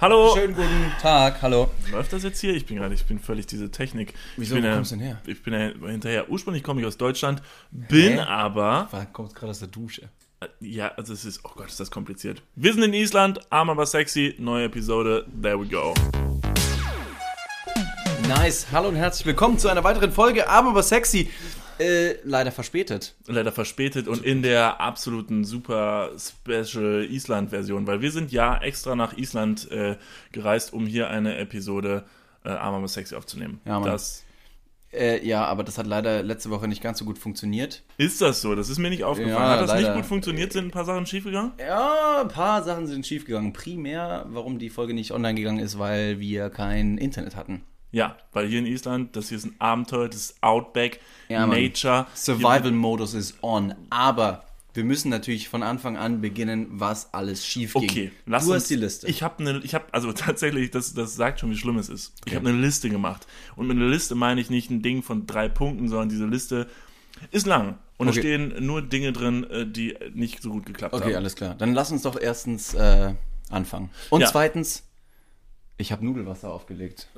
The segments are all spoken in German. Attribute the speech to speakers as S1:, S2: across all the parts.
S1: Hallo.
S2: Schönen guten Tag, hallo.
S1: Läuft das jetzt hier? Ich bin gerade, ich bin völlig diese Technik.
S2: Wieso,
S1: ich bin
S2: wo kommst du denn her?
S1: Ich bin ja hinterher. Ursprünglich komme ich aus Deutschland, bin
S2: Hä?
S1: aber,
S2: War, kommt gerade aus der Dusche.
S1: äh, ja, also es ist, oh Gott, ist das kompliziert. Wir sind in Island, arm aber sexy, neue Episode, there we go.
S2: Nice, hallo und herzlich willkommen zu einer weiteren Folge, aber aber sexy. Äh, leider verspätet.
S1: Leider verspätet und in der absoluten super Special Island-Version, weil wir sind ja extra nach Island äh, gereist, um hier eine Episode äh, arm aber sexy aufzunehmen.
S2: Ja, Mann.
S1: das
S2: Äh, ja, aber das hat leider letzte Woche nicht ganz so gut funktioniert.
S1: ist das so, das ist mir nicht aufgefallen.
S2: Ja,
S1: Hat das nicht
S2: leider.
S1: gut funktioniert? Sind ein paar Sachen schiefgegangen?
S2: Ja, ein paar Sachen sind schiefgegangen. Primär, warum die Folge nicht online gegangen ist, weil wir kein Internet hatten.
S1: Ja, weil hier in Island, das hier ist ein Abenteuer, das ist Outback,
S2: Ja.
S1: Nature.
S2: Survival-Modus ist on, aber wir müssen natürlich von Anfang an beginnen, was alles schief ging.
S1: Okay, lass
S2: du
S1: uns.
S2: hast die Liste.
S1: Ich habe eine, ich habe, also tatsächlich, das, das sagt schon, wie schlimm es ist. Ich habe eine Liste gemacht. Und mit einer Liste meine ich nicht ein Ding von drei Punkten, sondern diese Liste ist lang. Und
S2: Okay.
S1: da stehen nur Dinge drin, äh, die nicht so gut geklappt
S2: Okay,
S1: haben.
S2: alles klar. Dann lass uns doch erstens äh, anfangen. Und
S1: Ja.
S2: zweitens, ich habe Nudelwasser aufgelegt.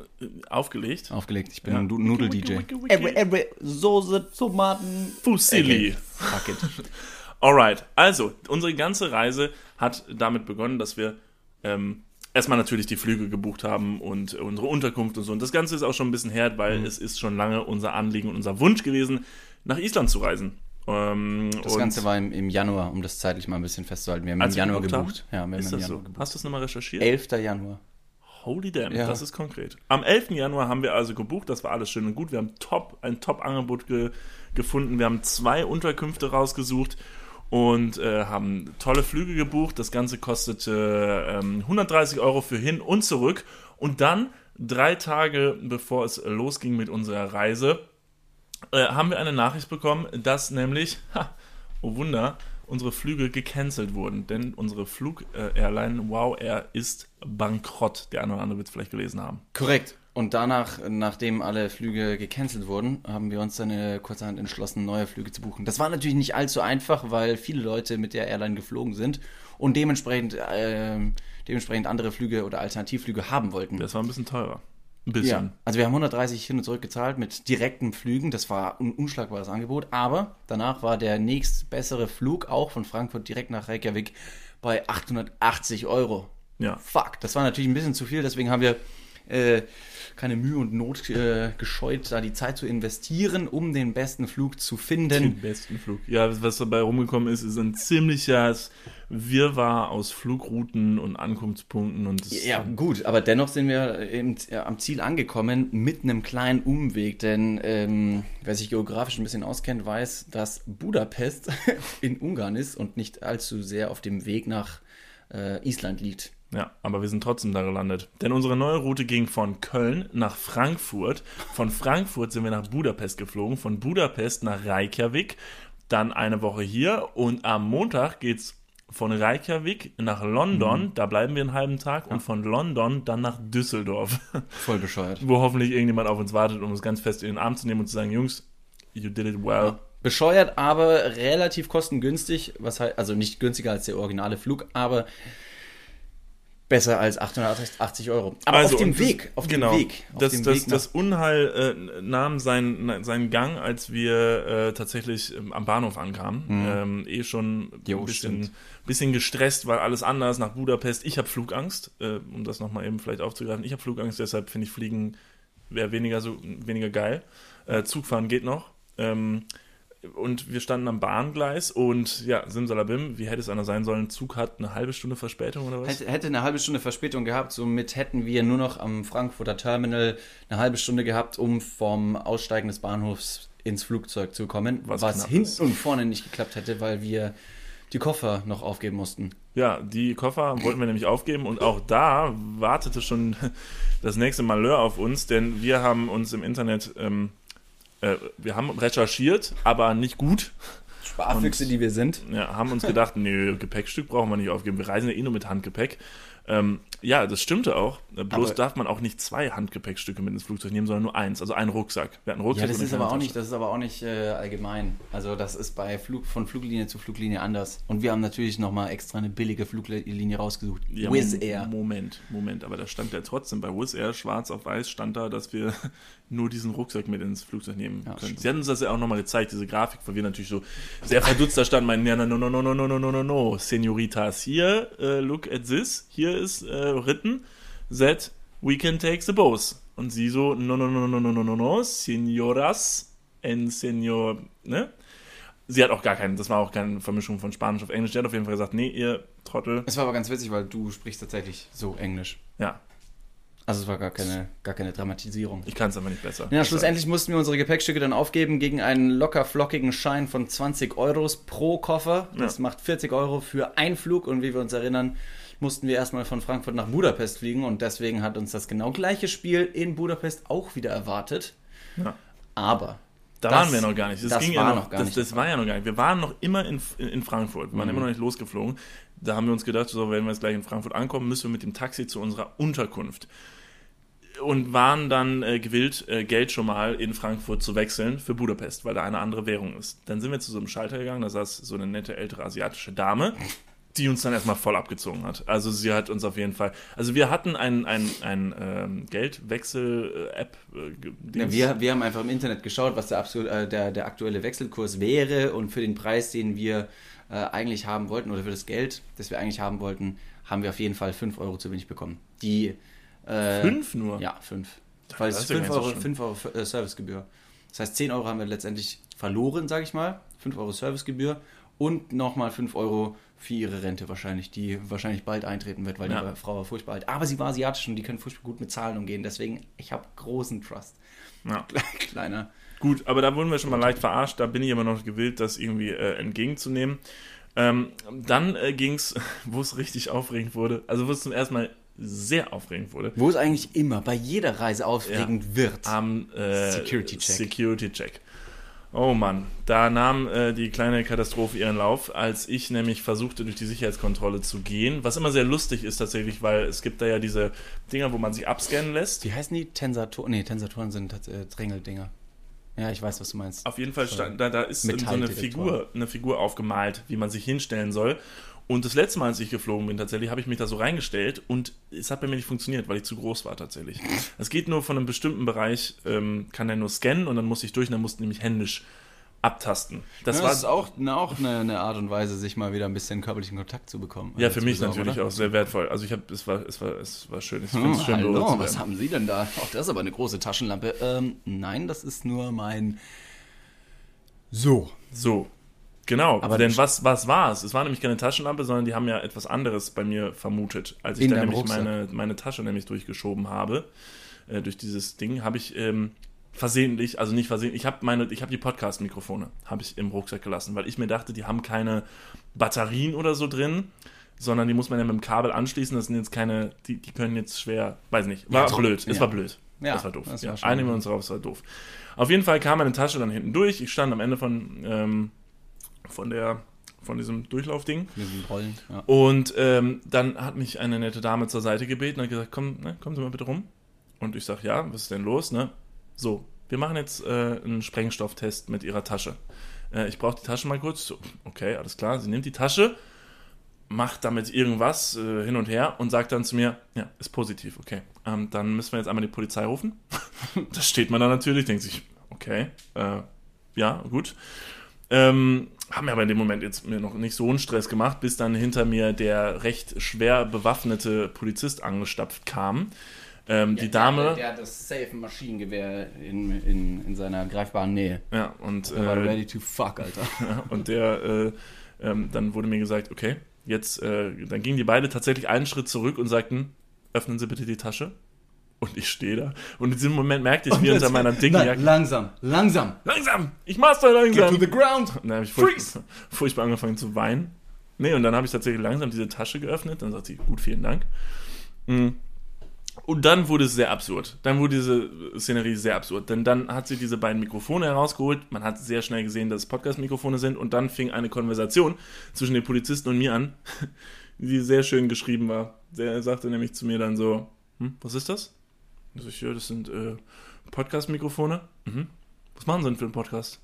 S1: Aufgelegt.
S2: Aufgelegt. Ich bin
S1: Ja.
S2: ein Du- Nudel-DJ. Every, every Soße, Tomaten.
S1: Fusilli.
S2: Okay. Fuck it.
S1: Alright, also unsere ganze Reise hat damit begonnen, dass wir ähm, erstmal natürlich die Flüge gebucht haben und unsere Unterkunft und so. Und das Ganze ist auch schon ein bisschen her, weil
S2: Mhm.
S1: es ist schon lange unser Anliegen und unser Wunsch gewesen, nach Island zu reisen. Ähm,
S2: Das
S1: und
S2: Ganze war im, im Januar, um das zeitlich mal ein bisschen festzuhalten. Wir haben im Januar
S1: gebucht
S2: gebucht.
S1: Haben,
S2: Ja, wir haben
S1: ist
S2: im
S1: das
S2: Januar
S1: so?
S2: gebucht.
S1: Hast du es nochmal recherchiert?
S2: 11. Januar.
S1: Holy damn,
S2: Ja.
S1: das ist konkret. Am 11. Januar haben wir also gebucht, das war alles schön und gut. Wir haben top, ein Top-Angebot ge gefunden. Wir haben zwei Unterkünfte rausgesucht und äh, haben tolle Flüge gebucht. Das Ganze kostete ähm, 130 Euro für hin und zurück. Und dann, drei Tage bevor es losging mit unserer Reise, äh, haben wir eine Nachricht bekommen, dass nämlich, ha, oh Wunder, unsere Flüge gecancelt wurden. Denn unsere Flug-Airline Wow Air ist bankrott. Der eine oder andere wird es vielleicht gelesen haben.
S2: Korrekt. Und danach, nachdem alle Flüge gecancelt wurden, haben wir uns dann äh, kurzerhand entschlossen, neue Flüge zu buchen. Das war natürlich nicht allzu einfach, weil viele Leute mit der Airline geflogen sind und dementsprechend, ähm, dementsprechend andere Flüge oder Alternativflüge haben wollten.
S1: Das war ein bisschen teurer. Ein
S2: Ja,
S1: bisschen.
S2: also wir haben 130 hin und zurück gezahlt mit direkten Flügen. Das war ein unschlagbares Angebot. Aber danach war der nächst bessere Flug auch von Frankfurt direkt nach Reykjavik bei 880 Euro.
S1: Ja.
S2: Fuck, das war natürlich ein bisschen zu viel. Deswegen haben wir äh, keine Mühe und Not äh, gescheut, da die Zeit zu investieren, um den besten Flug zu
S1: Den
S2: finden.
S1: besten Flug. Ja, was dabei rumgekommen ist, ist ein ziemliches Wirrwarr aus Flugrouten und Ankunftspunkten und
S2: Ja, gut, aber dennoch sind wir eben äh, am Ziel angekommen mit einem kleinen Umweg, denn ähm, wer sich geografisch ein bisschen auskennt, weiß, dass Budapest in Ungarn ist und nicht allzu sehr auf dem Weg nach äh, Island liegt.
S1: Ja, aber wir sind trotzdem da gelandet. Denn unsere neue Route ging von Köln nach Frankfurt. Von Frankfurt sind wir nach Budapest geflogen. Von Budapest nach Reykjavik. Dann eine Woche hier. Und am Montag geht's von Reykjavik nach London. Da bleiben wir einen halben Tag. Und von London dann nach Düsseldorf.
S2: Voll bescheuert.
S1: Wo hoffentlich irgendjemand auf uns wartet, um uns ganz fest in den Arm zu nehmen und zu sagen, Jungs, you did it well.
S2: Bescheuert, aber relativ kostengünstig, was halt, also nicht günstiger als der originale Flug, aber besser als 880 Euro. Aber
S1: Also,
S2: auf dem Weg, auf
S1: genau,
S2: dem Weg, auf
S1: das,
S2: dem
S1: das,
S2: Weg
S1: das Unheil äh, nahm seinen, seinen Gang, als wir äh, tatsächlich ähm, am Bahnhof ankamen. Ähm, eh schon
S2: Mhm. Jo,
S1: ein bisschen, bisschen gestresst, weil alles anders nach Budapest. Ich habe Flugangst, äh, um das nochmal eben vielleicht aufzugreifen. Ich habe Flugangst, deshalb finde ich Fliegen wäre weniger so weniger geil. Äh, Zugfahren geht noch. Ähm, und wir standen am Bahngleis und ja, Simsalabim, wie hätte es einer sein sollen? Zug hat eine halbe Stunde Verspätung oder was?
S2: Hätte, eine halbe Stunde Verspätung gehabt, somit hätten wir nur noch am Frankfurter Terminal eine halbe Stunde gehabt, um vom Aussteigen des Bahnhofs ins Flugzeug zu kommen,
S1: Was
S2: was, hinten
S1: ist.
S2: und vorne nicht geklappt hätte, weil wir die Koffer noch aufgeben mussten.
S1: Ja, die Koffer wollten wir nämlich aufgeben und auch da wartete schon das nächste Malheur auf uns, denn wir haben uns im Internet, ähm, äh, wir haben recherchiert, aber nicht gut.
S2: Sparfüchse,
S1: Und-
S2: die wir sind.
S1: Ja, haben uns gedacht, nö, Gepäckstück brauchen wir nicht aufgeben. Wir reisen ja eh nur mit Handgepäck. Ähm, Ja, das stimmte auch. Äh, Bloß
S2: Aber-
S1: darf man auch nicht zwei Handgepäckstücke mit ins Flugzeug nehmen, sondern nur eins, also einen Rucksack. Wir hatten einen Rucksack
S2: Ja, das ist aber auch nicht, das ist aber auch nicht äh, allgemein. Also das ist bei Flug, von Fluglinie zu Fluglinie anders. Und wir haben natürlich nochmal extra eine billige Fluglinie rausgesucht.
S1: Ja,
S2: Wizz Air.
S1: Moment, Moment, aber da stand ja trotzdem bei Wizz Air schwarz auf weiß stand da, dass wir nur diesen Rucksack mit ins Flugzeug nehmen
S2: Ja,
S1: können.
S2: stimmt.
S1: Sie hatten uns das ja auch nochmal gezeigt, diese Grafik, weil wir natürlich so sehr verdutzt da standen, meinen, ja, no, no, no, no, no, no, no, no, no, Senoritas, hier, äh, look at this, hier ist äh, written that we can take the both. Und sie so, no, no, no, no, no, no, no, no, Senoras and Senor, ne? Sie hat auch gar keinen, das war auch keine Vermischung von Spanisch auf Englisch. Die hat auf jeden Fall gesagt, nee, ihr Trottel,
S2: Es war aber ganz witzig, weil du sprichst tatsächlich so Englisch.
S1: ja,
S2: Also es war gar keine, gar keine Dramatisierung.
S1: Ich kann es aber nicht besser.
S2: Ja, schlussendlich mussten wir unsere Gepäckstücke dann aufgeben gegen einen locker flockigen Schein von 20 Euros pro Koffer. Das macht 40 Euro für einen Flug und wie wir uns erinnern, mussten wir erstmal von Frankfurt nach Budapest fliegen und deswegen hat uns das genau gleiche Spiel in Budapest auch wieder erwartet.
S1: Ja.
S2: Aber
S1: Da
S2: das-
S1: waren wir noch gar nicht. Das,
S2: das
S1: ging
S2: war
S1: ja
S2: noch gar
S1: das,
S2: nicht
S1: Das war ja noch gar nicht. Wir waren noch immer in, in, in Frankfurt. Wir waren
S2: Mhm.
S1: immer noch nicht losgeflogen. Da haben wir uns gedacht, so, wenn wir jetzt gleich in Frankfurt ankommen, müssen wir mit dem Taxi zu unserer Unterkunft. Und waren dann äh, gewillt, äh, Geld schon mal in Frankfurt zu wechseln für Budapest, weil da eine andere Währung ist. Dann sind wir zu so einem Schalter gegangen, da saß so eine nette ältere asiatische Dame, die uns dann erstmal voll abgezogen hat. Also sie hat uns auf jeden Fall. Also wir hatten ein, ein, ein ähm, Geldwechsel-App. Äh,
S2: Ja, wir, wir haben einfach im Internet geschaut, was der, absol- äh, der, der aktuelle Wechselkurs wäre und für den Preis, den wir äh, eigentlich haben wollten oder für das Geld, das wir eigentlich haben wollten, haben wir auf jeden Fall 5 Euro zu wenig bekommen. Die äh,
S1: Fünf nur?
S2: Ja, 5. Weil es
S1: das
S2: ist
S1: ist ja
S2: 5
S1: gar nicht so
S2: Euro,
S1: schlimm.
S2: 5 Euro äh, Servicegebühr. Das heißt, 10 Euro haben wir letztendlich verloren, sage ich mal. 5 Euro Servicegebühr und nochmal 5 Euro für ihre Rente wahrscheinlich, die wahrscheinlich bald eintreten wird, weil
S1: Ja.
S2: die Frau war furchtbar alt. Aber sie war asiatisch und die können furchtbar gut mit Zahlen umgehen. Deswegen, ich habe großen Trust.
S1: Ja.
S2: Kleiner.
S1: Gut, aber da wurden wir schon mal leicht verarscht. Da bin ich immer noch gewillt, das irgendwie äh, entgegenzunehmen. Ähm, dann äh, ging es, wo es richtig aufregend wurde, also wo es zum ersten Mal sehr aufregend wurde,
S2: Wo es eigentlich immer bei jeder Reise aufregend wird.
S1: am äh,
S2: Security Check.
S1: Security Check. Oh Mann, da nahm äh, die kleine Katastrophe ihren Lauf, als ich nämlich versuchte, durch die Sicherheitskontrolle zu gehen. Was immer sehr lustig ist tatsächlich, weil es gibt da ja diese Dinger, wo man sich abscannen lässt.
S2: Wie heißen die? Tensatoren? Nee, Tensatoren sind äh, Drängeldinger. Ja, ich weiß, was du meinst.
S1: Auf jeden Fall stand, da, da ist so eine. Figur, eine Figur aufgemalt, wie man sich hinstellen soll. Und das letzte Mal, als ich geflogen bin, tatsächlich, habe ich mich da so reingestellt und es hat bei mir nicht funktioniert, weil ich zu groß war tatsächlich. Es geht nur von einem bestimmten Bereich, ähm, kann er nur scannen und dann muss ich durch und dann musste nämlich händisch abtasten. Das
S2: Das,
S1: war
S2: ist auch, na, auch eine, eine Art und Weise, sich mal wieder ein bisschen körperlichen Kontakt zu bekommen.
S1: ja
S2: Also
S1: für mich natürlich
S2: oder?
S1: auch sehr wertvoll. Also ich habe, es war, es war, es war schön. Ich finde
S2: Hm,
S1: es schön,
S2: hallo, was haben Sie denn da? Auch das ist aber eine große Taschenlampe. Ähm, nein, das ist nur mein. So.
S1: So. Genau,
S2: Aber
S1: denn was, was war es? Es war nämlich keine Taschenlampe, sondern die haben ja etwas anderes bei mir vermutet. Als ich dann nämlich
S2: Rucksack.
S1: meine, meine Tasche nämlich durchgeschoben habe, äh, durch dieses Ding, habe ich ähm, versehentlich, also nicht versehentlich, ich habe meine, ich habe die Podcast-Mikrofone, habe ich im Rucksack gelassen, weil ich mir dachte, die haben keine Batterien oder so drin, sondern die muss man ja mit dem Kabel anschließen, das sind jetzt keine, die, die können jetzt schwer, weiß nicht, war
S2: Ja,
S1: blöd, es
S2: ja.
S1: war blöd.
S2: Ja,
S1: das war doof.
S2: das
S1: ja,
S2: war
S1: einigen wir uns drauf, es war doof. Auf jeden Fall kam meine Tasche dann hinten durch. Ich stand am Ende von, ähm, von der von diesem Durchlaufding.
S2: Mit den Rollen. Ja.
S1: Und ähm, dann hat mich eine nette Dame zur Seite gebeten und hat gesagt, komm, ne, kommen Sie mal bitte rum. Und ich sag, ja, was ist denn los, ne? So, wir machen jetzt äh, einen Sprengstofftest mit Ihrer Tasche. Äh, ich brauche die Tasche mal kurz. So, okay, alles klar. Sie nimmt die Tasche, macht damit irgendwas äh, hin und her und sagt dann zu mir, ja, ist positiv, okay. Ähm, dann müssen wir jetzt einmal die Polizei rufen. da steht man dann natürlich, denkt sich, okay, äh, ja, gut. Ähm, haben mir aber in dem Moment jetzt mir noch nicht so einen Stress gemacht, bis dann hinter mir der recht schwer bewaffnete Polizist angestapft kam. Ähm, die Dame.
S2: Der, der hat das safe Maschinengewehr in, in, in seiner greifbaren Nähe.
S1: Ja, und,
S2: Der war
S1: äh,
S2: ready to fuck, Alter.
S1: und der, äh, ähm, dann wurde mir gesagt, okay, jetzt, äh, dann gingen die beide tatsächlich einen Schritt zurück und sagten, öffnen Sie bitte die Tasche. Und ich stehe da. Und in diesem Moment merkte ich, wie unter meiner dicken Jacke,
S2: langsam, langsam.
S1: langsam, ich mach's da langsam.
S2: Get to the ground.
S1: Und dann habe ich
S2: Freeze!
S1: furchtbar, furchtbar angefangen zu weinen. Nee, und dann habe ich tatsächlich langsam diese Tasche geöffnet. Dann sagt sie, gut, vielen Dank. Mm. Und dann wurde es sehr absurd. Dann wurde diese Szenerie sehr absurd. Denn dann hat sie diese beiden Mikrofone herausgeholt. Man hat sehr schnell gesehen, dass es Podcast-Mikrofone sind. Und dann fing eine Konversation zwischen den Polizisten und mir an. die sehr schön geschrieben war. Der sagte nämlich zu mir dann so, hm, was ist das? Und ich, ja, das sind äh, Podcast-Mikrofone. Mhm. Was machen sie denn für einen Podcast?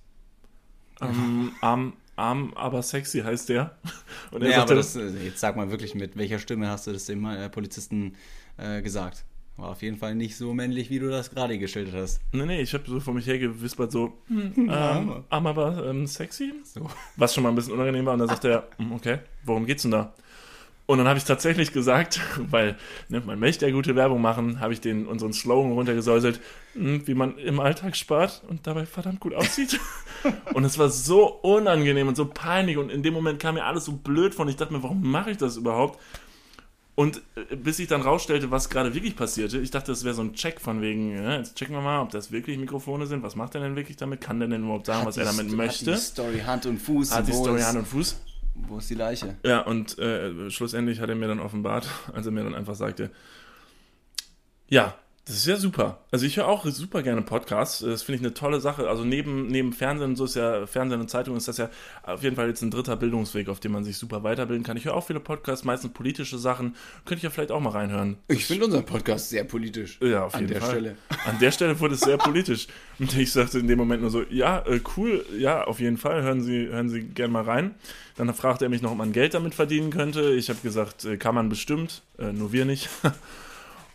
S1: Ähm, arm, arm, aber sexy heißt der.
S2: Und er ja, sagte, aber das, äh, jetzt sag mal wirklich, mit welcher Stimme hast du das dem äh, Polizisten äh, gesagt? War auf jeden Fall nicht so männlich, wie du das gerade geschildert hast.
S1: Nee, nee, ich habe so vor mich hergewispert, so, hm, ähm, arm, aber ähm, sexy. So. Was schon mal ein bisschen unangenehm war. Und dann sagte er, hm, okay, worum geht's denn da? Und dann habe ich tatsächlich gesagt, weil ne, man möchte ja gute Werbung machen, habe ich den unseren Slogan runtergesäuselt, hm, wie man im Alltag spart und dabei verdammt gut aussieht. und es war so unangenehm und so peinlich und in dem Moment kam mir alles so blöd von. Ich dachte mir, warum mache ich das überhaupt? Und äh, bis ich dann rausstellte, was gerade wirklich passierte, ich dachte, das wäre so ein Check von wegen, ja, jetzt checken wir mal, ob das wirklich Mikrofone sind. Was macht er denn wirklich damit? Kann der denn überhaupt sagen, hat was er damit möchte? Hat die
S2: Story Hand und Fuß.
S1: Hat die Story Hand und Fuß.
S2: Wo ist die Leiche?
S1: Ja, und äh, schlussendlich hat er mir dann offenbart, als er mir dann einfach sagte, ja, das ist ja super. Also ich höre auch super gerne Podcasts. Das finde ich eine tolle Sache. Also neben, neben Fernsehen, so ist ja Fernsehen und Zeitung ist das ja auf jeden Fall jetzt ein dritter Bildungsweg, auf dem man sich super weiterbilden kann. Ich höre auch viele Podcasts, meistens politische Sachen. Könnte ich ja vielleicht auch mal reinhören.
S2: Ich finde unseren Podcast sehr politisch.
S1: Ja, auf jeden Fall. An der Stelle. An der Stelle wurde es sehr politisch. Und ich sagte in dem Moment nur so, ja, äh, cool, ja, auf jeden Fall. Hören Sie, hören Sie gerne mal rein. Dann fragte er mich noch, ob man Geld damit verdienen könnte. Ich habe gesagt, äh, kann man bestimmt, äh, nur wir nicht.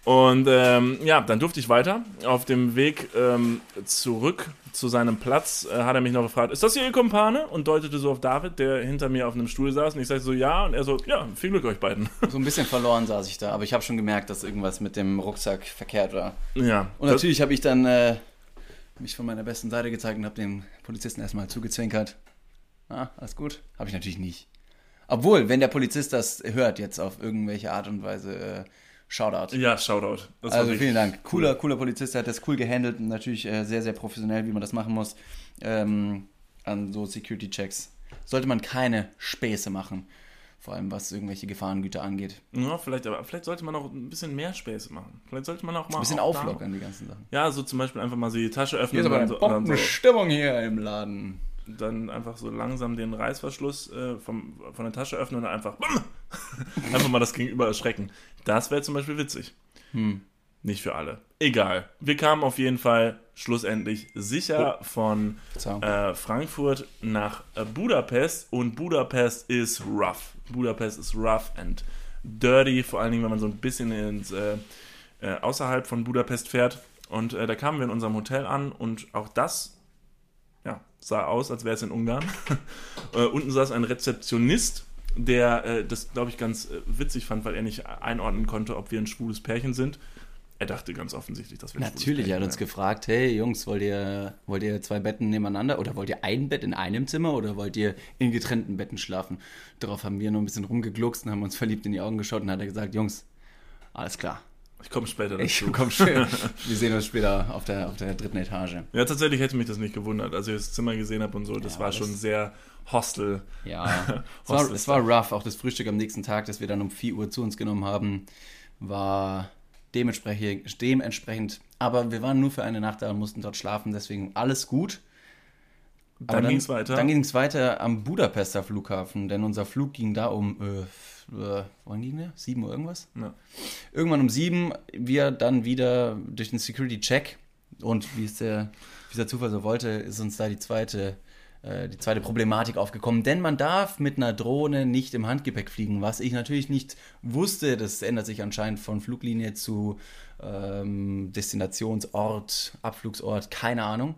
S1: Und ähm, ja, dann durfte ich weiter. Auf dem Weg ähm, zurück zu seinem Platz äh, hat er mich noch gefragt, ist das hier Ihr Kumpane? Und deutete so auf David, der hinter mir auf einem Stuhl saß. Und ich sagte so, ja. Und er so, ja, viel Glück euch beiden.
S2: So ein bisschen verloren saß ich da. Aber ich habe schon gemerkt, dass irgendwas mit dem Rucksack verkehrt war.
S1: Ja.
S2: Und natürlich habe ich dann äh, mich von meiner besten Seite gezeigt und habe den Polizisten erstmal zugezwinkert. Ah, alles gut. Habe ich natürlich nicht. Obwohl, wenn der Polizist das hört, jetzt auf irgendwelche Art und Weise... Äh, Shoutout.
S1: Ja, Shoutout.
S2: Das also vielen Dank. Cooler, cool. cooler Polizist, der hat das cool gehandelt und natürlich äh, sehr, sehr professionell, wie man das machen muss. Ähm, an so Security-Checks sollte man keine Späße machen. Vor allem was irgendwelche Gefahrengüter angeht.
S1: Ja, vielleicht, aber vielleicht sollte man auch ein bisschen mehr Späße machen. Vielleicht sollte man auch mal.
S2: Ein bisschen auflockern, die ganzen Sachen.
S1: Ja, so zum Beispiel einfach mal so die Tasche öffnen.
S2: Hier ist aber eine so, Bombenstimmung so. hier im Laden
S1: dann einfach so langsam den Reißverschluss äh, vom, von der Tasche öffnen und einfach, einfach mal das Gegenüber erschrecken. Das wäre zum Beispiel witzig.
S2: Hm.
S1: Nicht für alle. Egal. Wir kamen auf jeden Fall schlussendlich sicher oh. von äh, Frankfurt nach äh, Budapest und Budapest ist rough. Budapest ist rough and dirty, vor allen Dingen, wenn man so ein bisschen ins, äh, äh außerhalb von Budapest fährt. Und äh, da kamen wir in unserem Hotel an und auch das sah aus, als wäre es in Ungarn. unten saß ein Rezeptionist, der äh, das, glaube ich, ganz äh, witzig fand, weil er nicht einordnen konnte, ob wir ein schwules Pärchen sind. Er dachte ganz offensichtlich, dass wir
S2: ein Natürlich, er hat uns gefragt, hey Jungs, wollt ihr, wollt ihr zwei Betten nebeneinander oder wollt ihr ein Bett in einem Zimmer oder wollt ihr in getrennten Betten schlafen? Darauf haben wir nur ein bisschen rumgegluckst und haben uns verliebt in die Augen geschaut und hat er gesagt, Jungs, alles klar,
S1: ich komme später
S2: dazu. Ich komm später. Wir sehen uns später auf der, auf der dritten Etage.
S1: Ja, tatsächlich hätte mich das nicht gewundert. Als ich das Zimmer gesehen habe und so, das ja, war das schon sehr hostel.
S2: Ja, es, war, es war rough. Auch das Frühstück am nächsten Tag, das wir dann um 4 Uhr zu uns genommen haben, war dementsprechend, dementsprechend. Aber wir waren nur für eine Nacht da und mussten dort schlafen, deswegen alles gut.
S1: Aber dann ging es weiter.
S2: Dann ging es weiter am Budapester Flughafen, denn unser Flug ging da um äh, äh, wann ging der? 7 Uhr irgendwas?
S1: Ja.
S2: Irgendwann um 7 wir dann wieder durch den Security-Check und wie es der, wie der Zufall so wollte, ist uns da die zweite, äh, die zweite Problematik aufgekommen. Denn man darf mit einer Drohne nicht im Handgepäck fliegen, was ich natürlich nicht wusste. Das ändert sich anscheinend von Fluglinie zu ähm, Destinationsort, Abflugsort, keine Ahnung.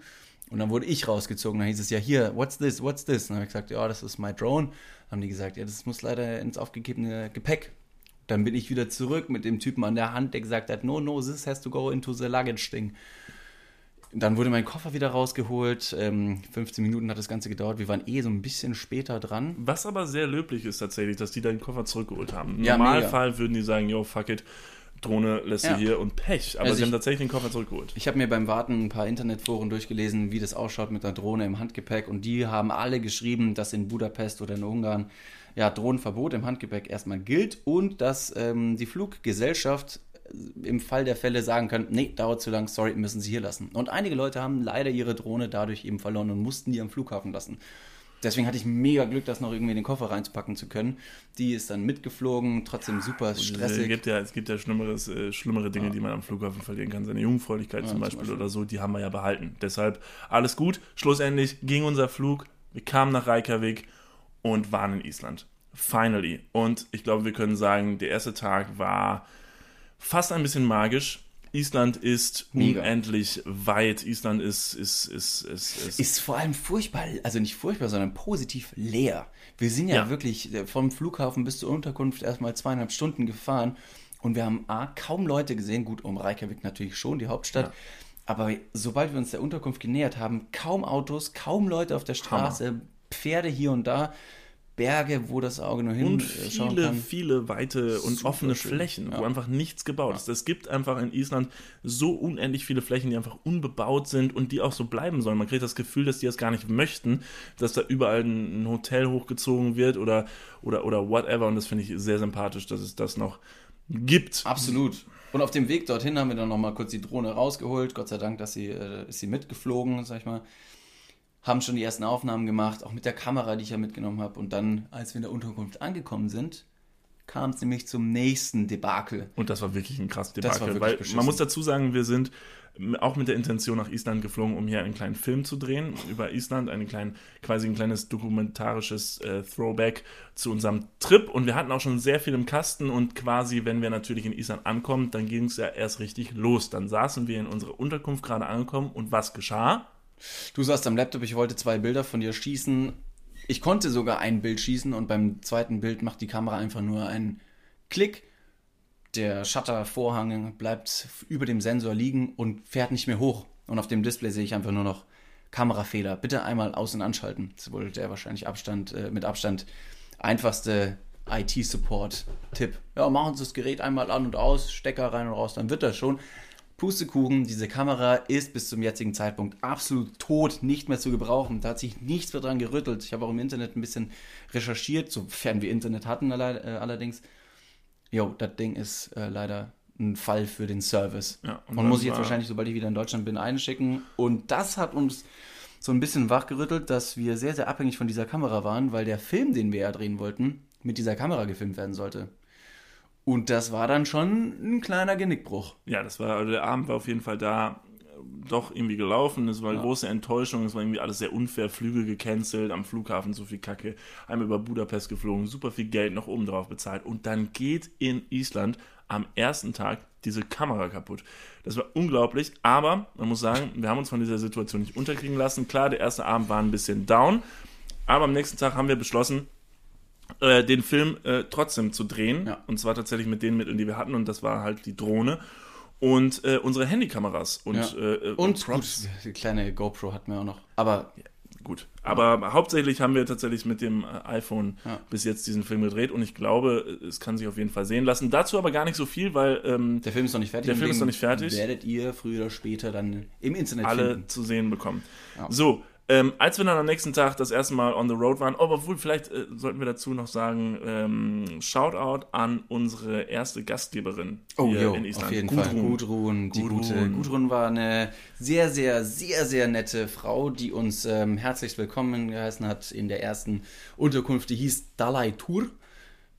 S2: Und dann wurde ich rausgezogen. Dann hieß es ja hier, what's this, what's this? Und dann habe ich gesagt, ja, das ist my drone haben die gesagt, ja, das muss leider ins aufgegebene Gepäck. Dann bin ich wieder zurück mit dem Typen an der Hand, der gesagt hat, no, no, this has to go into the luggage thing. Dann wurde mein Koffer wieder rausgeholt. Ähm, 15 Minuten hat das Ganze gedauert. Wir waren eh so ein bisschen später dran.
S1: Was aber sehr löblich ist tatsächlich, dass die deinen Koffer zurückgeholt haben. Im ja, Normalfall mega. würden die sagen, yo, fuck it, Drohne lässt ja. hier und Pech. Aber also sie ich, haben tatsächlich den Koffer zurückgeholt.
S2: Ich habe mir beim Warten ein paar Internetforen durchgelesen, wie das ausschaut mit einer Drohne im Handgepäck. Und die haben alle geschrieben, dass in Budapest oder in Ungarn ja, Drohnenverbot im Handgepäck erstmal gilt und dass ähm, die Fluggesellschaft im Fall der Fälle sagen kann, nee, dauert zu lang, sorry, müssen Sie hier lassen. Und einige Leute haben leider ihre Drohne dadurch eben verloren und mussten die am Flughafen lassen. Deswegen hatte ich mega Glück, das noch irgendwie in den Koffer reinzupacken zu können. Die ist dann mitgeflogen, trotzdem super
S1: Es
S2: stressig.
S1: gibt ja, es gibt ja schlimmeres, äh, schlimmere Dinge, die man am Flughafen verlieren kann. Seine Jungfräulichkeit zum,
S2: zum
S1: Beispiel
S2: Beispiel.
S1: oder so, die haben wir ja behalten. Deshalb alles gut. Schlussendlich ging unser Flug. Wir kamen nach Reykjavik und waren in Island. Finally. Und ich glaube, wir können sagen, der erste Tag war fast ein bisschen magisch. Island ist
S2: Mega.
S1: unendlich weit. Island ist, ist, ist, ist, ist,
S2: ist vor allem furchtbar, also nicht furchtbar, sondern positiv leer. Wir sind ja,
S1: Ja.
S2: wirklich äh, vom Flughafen bis zur Unterkunft erstmal zweieinhalb Stunden gefahren und wir haben A, kaum Leute gesehen, gut, um Reykjavik natürlich schon, die Hauptstadt, aber sobald wir uns der Unterkunft genähert haben, kaum Autos, kaum Leute auf der Straße, Pferde hier und da, Berge, wo das Auge nur
S1: und
S2: hinschauen
S1: viele,
S2: kann.
S1: viele weite und
S2: Super
S1: offene
S2: schön.
S1: Flächen, wo
S2: Ja.
S1: einfach nichts gebaut ist. Es gibt einfach in Island so unendlich viele Flächen, die einfach unbebaut sind und die auch so bleiben sollen. Man kriegt das Gefühl, dass die das gar nicht möchten, dass da überall ein ein Hotel hochgezogen wird oder, oder, oder whatever. Und das finde ich sehr sympathisch, dass es das noch gibt.
S2: Absolut. Und auf dem Weg dorthin haben wir dann nochmal kurz die Drohne rausgeholt. Gott sei Dank, dass sie, äh, ist sie mitgeflogen, sag ich mal. Haben schon die ersten Aufnahmen gemacht, auch mit der Kamera, die ich ja mitgenommen habe. Und dann, als wir in der Unterkunft angekommen sind, kam es nämlich zum nächsten Debakel.
S1: Und das war wirklich ein krasses Debakel. Weil
S2: beschissen.
S1: man muss dazu sagen, wir sind auch mit der Intention nach Island geflogen, um hier einen kleinen Film zu drehen über Island, einen kleinen, quasi ein kleines dokumentarisches äh, Throwback zu unserem Trip. Und wir hatten auch schon sehr viel im Kasten und quasi, wenn wir natürlich in Island ankommen, dann ging es ja erst richtig los. Dann saßen wir in unserer Unterkunft gerade angekommen und was geschah?
S2: Du saßt am Laptop, ich wollte zwei Bilder von dir schießen. Ich konnte sogar ein Bild schießen und beim zweiten Bild macht die Kamera einfach nur einen Klick. Der Shuttervorhang bleibt über dem Sensor liegen und fährt nicht mehr hoch. Und auf dem Display sehe ich einfach nur noch Kamerafehler. Bitte einmal aus- und anschalten. Das ist wohl der wahrscheinlich Abstand, äh, mit Abstand einfachste IT-Support-Tipp. Ja, machen Sie das Gerät einmal an und aus, Stecker rein und raus, dann wird das schon. Pustekuchen, diese Kamera ist bis zum jetzigen Zeitpunkt absolut tot, nicht mehr zu gebrauchen. Da hat sich nichts mehr dran gerüttelt. Ich habe auch im Internet ein bisschen recherchiert, sofern wir Internet hatten äh, allerdings. Jo, das Ding ist äh, leider ein Fall für den Service.
S1: Ja, und dann
S2: muss ich jetzt wahrscheinlich, sobald ich wieder in Deutschland bin, einschicken. Und das hat uns so ein bisschen wachgerüttelt, dass wir sehr, sehr abhängig von dieser Kamera waren, weil der Film, den wir ja drehen wollten, mit dieser Kamera gefilmt werden sollte. Und das war dann schon ein kleiner Genickbruch.
S1: Ja, das war, also der Abend war auf jeden Fall da doch irgendwie gelaufen. Es war eine große Enttäuschung. Es war irgendwie alles sehr unfair. Flüge gecancelt, am Flughafen so viel Kacke. Einmal über Budapest geflogen, super viel Geld noch oben drauf bezahlt. Und dann geht in Island am ersten Tag diese Kamera kaputt. Das war unglaublich, aber man muss sagen, wir haben uns von dieser Situation nicht unterkriegen lassen. Klar, der erste Abend war ein bisschen down, aber am nächsten Tag haben wir beschlossen, äh, den Film äh, trotzdem zu drehen.
S2: Ja.
S1: Und zwar tatsächlich mit den Mitteln, die wir hatten. Und das war halt die Drohne und äh, unsere Handykameras. Und,
S2: Ja.
S1: äh, äh,
S2: Und
S1: Props.
S2: gut, die kleine GoPro hatten wir auch noch. Aber
S1: Gut. Aber hauptsächlich haben wir tatsächlich mit dem äh, iPhone
S2: Ja.
S1: bis jetzt diesen Film gedreht. Und ich glaube, es kann sich auf jeden Fall sehen lassen. Dazu aber gar nicht so viel, weil ähm,
S2: der Film ist noch nicht fertig.
S1: Der
S2: und
S1: Film ist noch nicht fertig.
S2: Werdet ihr früher oder später dann im Internet
S1: alle
S2: finden.
S1: zu sehen bekommen.
S2: Ja.
S1: So, ähm, als wir dann am nächsten Tag das erste Mal on the road waren, oh, obwohl vielleicht äh, sollten wir dazu noch sagen, ähm, Shoutout an unsere erste Gastgeberin
S2: Oh,
S1: hier
S2: jo,
S1: in Island.
S2: auf jeden Fall. Gudrun, die
S1: Gudrun.
S2: gute Gudrun war eine sehr, sehr, sehr, sehr nette Frau, die uns ähm, herzlich willkommen geheißen hat in der ersten Unterkunft, die hieß Dalai Tur.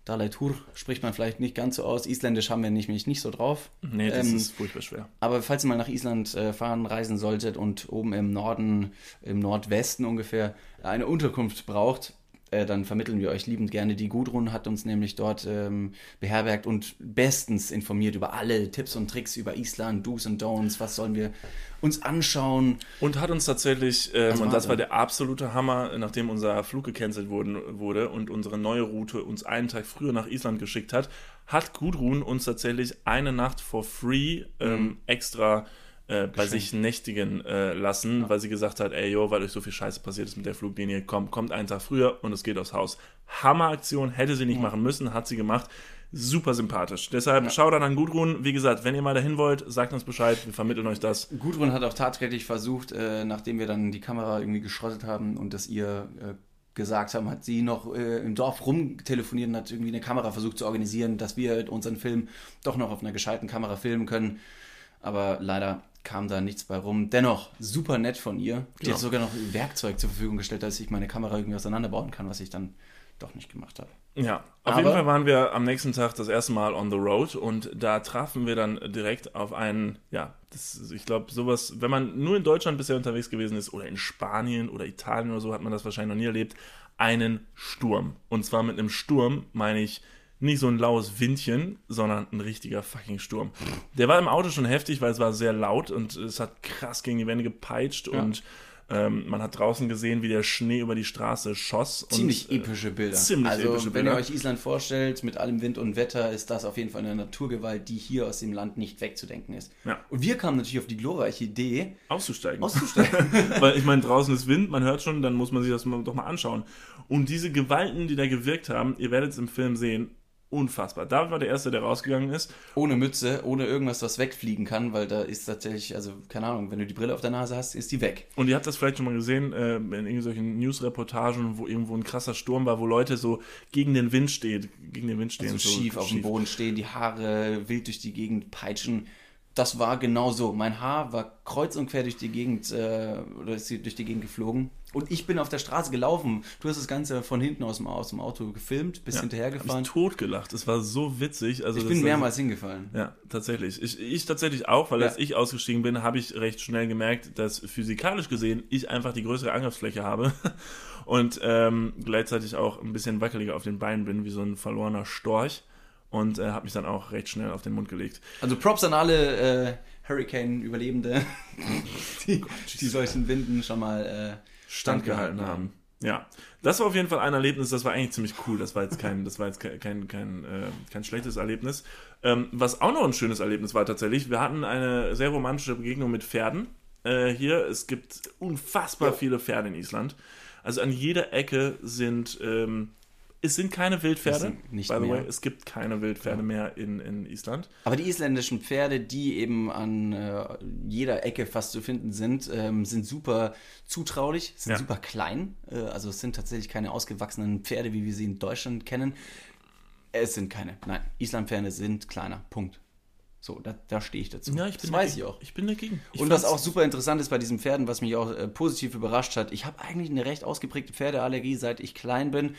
S2: Dalai Tur spricht man vielleicht nicht ganz so aus. Isländisch haben wir nämlich nicht so drauf.
S1: Nee, das
S2: Ähm,
S1: ist furchtbar schwer.
S2: Aber falls ihr mal nach Island äh, fahren, reisen solltet und oben im Norden, im Nordwesten ungefähr, eine Unterkunft braucht, äh, dann vermitteln wir euch liebend gerne. Die Gudrun hat uns nämlich dort ähm, beherbergt und bestens informiert über alle Tipps und Tricks über Island, Do's und Don'ts, was sollen wir uns anschauen.
S1: Und hat uns tatsächlich, ähm,
S2: Also
S1: und das war der absolute Hammer, nachdem unser Flug gecancelt wurden, wurde und unsere neue Route uns einen Tag früher nach Island geschickt hat, hat Gudrun uns tatsächlich eine Nacht for free ähm, extra äh, bei sich nächtigen äh, lassen, weil sie gesagt hat, ey, yo, weil euch so viel Scheiße passiert ist mit der Fluglinie, kommt, kommt einen Tag früher und es geht aufs Haus. Hammeraktion, hätte sie nicht machen müssen, hat sie gemacht. Super sympathisch. Deshalb schaut dann an Gudrun. Wie gesagt, wenn ihr mal dahin wollt, sagt uns Bescheid, wir vermitteln euch das.
S2: Gudrun hat auch tatsächlich versucht, äh, nachdem wir dann die Kamera irgendwie geschrottet haben und das ihr äh, gesagt haben, hat sie noch äh, im Dorf rumtelefoniert und hat irgendwie eine Kamera versucht zu organisieren, dass wir unseren Film doch noch auf einer gescheiten Kamera filmen können. Aber leider kam da nichts bei rum. Dennoch, super nett von ihr. Die
S1: Genau.
S2: hat sogar noch Werkzeug zur Verfügung gestellt, dass ich meine Kamera irgendwie auseinanderbauen kann, was ich dann doch nicht gemacht habe.
S1: Ja, auf
S2: Aber-
S1: jeden Fall waren wir am nächsten Tag das erste Mal on the road und da trafen wir dann direkt auf einen, ja, das, ich glaube, sowas, wenn man nur in Deutschland bisher unterwegs gewesen ist oder in Spanien oder Italien oder so, hat man das wahrscheinlich noch nie erlebt, einen Sturm. Und zwar mit einem Sturm meine ich nicht so ein laues Windchen, sondern ein richtiger fucking Sturm. Der war im Auto schon heftig, weil es war sehr laut und es hat krass gegen die Wände gepeitscht und ähm, man hat draußen gesehen, wie der Schnee über die Straße schoss.
S2: Ziemlich
S1: und, äh,
S2: epische Bilder.
S1: ziemlich
S2: also,
S1: epische
S2: wenn
S1: Bilder.
S2: ihr euch Island vorstellt, mit allem Wind und Wetter, ist das auf jeden Fall eine Naturgewalt, die hier aus dem Land nicht wegzudenken ist.
S1: Ja.
S2: Und wir kamen natürlich auf die glorreiche Idee,
S1: auszusteigen.
S2: auszusteigen.
S1: Weil ich meine, draußen ist Wind, man hört schon, dann muss man sich das doch mal anschauen. Und diese Gewalten, die da gewirkt haben, ihr werdet es im Film sehen, unfassbar. David war der Erste, der rausgegangen ist.
S2: ohne Mütze, ohne irgendwas, was wegfliegen kann, weil da ist tatsächlich, also keine Ahnung, wenn du die Brille auf der Nase hast, ist die weg.
S1: Und ihr habt das vielleicht schon mal gesehen äh, in irgendwelchen News-Reportagen, wo irgendwo ein krasser Sturm war, wo Leute so gegen den Wind stehen, gegen den Wind stehen.
S2: So schief auf dem Boden stehen, die Haare wild durch die Gegend peitschen. Das war genau so. Mein Haar war kreuz und quer durch die Gegend äh, oder ist durch die Gegend geflogen. Und ich bin auf der Straße gelaufen. Du hast das Ganze von hinten aus dem, aus dem Auto gefilmt, bist
S1: Hab
S2: hinterhergefahren.
S1: ich totgelacht. Es war so witzig. Also
S2: Ich bin mehrmals hingefallen.
S1: Ja, tatsächlich. Ich, ich tatsächlich auch, weil
S2: Ja.
S1: als ich ausgestiegen bin, habe ich recht schnell gemerkt, dass physikalisch gesehen ich einfach die größere Angriffsfläche habe und ähm, gleichzeitig auch ein bisschen wackeliger auf den Beinen bin, wie so ein verlorener Storch. Und äh, habe mich dann auch recht schnell auf den Mund gelegt.
S2: Also Props an alle äh, Hurricane-Überlebende, die, die solchen Winden schon mal äh,
S1: standgehalten haben. Ja, das war auf jeden Fall ein Erlebnis, das war eigentlich ziemlich cool. Das war jetzt kein, das war jetzt kein, kein, kein, äh, kein schlechtes Erlebnis. Ähm, was auch noch ein schönes Erlebnis war tatsächlich, wir hatten eine sehr romantische Begegnung mit Pferden. Äh, hier, es gibt unfassbar viele Pferde in Island. Also an jeder Ecke sind, ähm, es sind keine Wildpferde.
S2: Sind nicht
S1: by the way,
S2: mehr.
S1: es gibt keine Wildpferde mehr in, in Island.
S2: Aber die isländischen Pferde, die eben an äh, jeder Ecke fast zu finden sind, ähm, sind super zutraulich, sind
S1: Ja.
S2: super klein. Äh, also es sind tatsächlich keine ausgewachsenen Pferde, wie wir sie in Deutschland kennen. Es sind keine. Nein, Islandpferde sind kleiner. Punkt. So, da, da stehe ich dazu.
S1: Ja, ich
S2: das weiß
S1: dagegen.
S2: ich auch.
S1: Ich bin dagegen. Ich
S2: Und was auch super interessant ist bei diesen Pferden, was mich auch äh, positiv überrascht hat, ich habe eigentlich eine recht ausgeprägte Pferdeallergie, seit ich klein bin.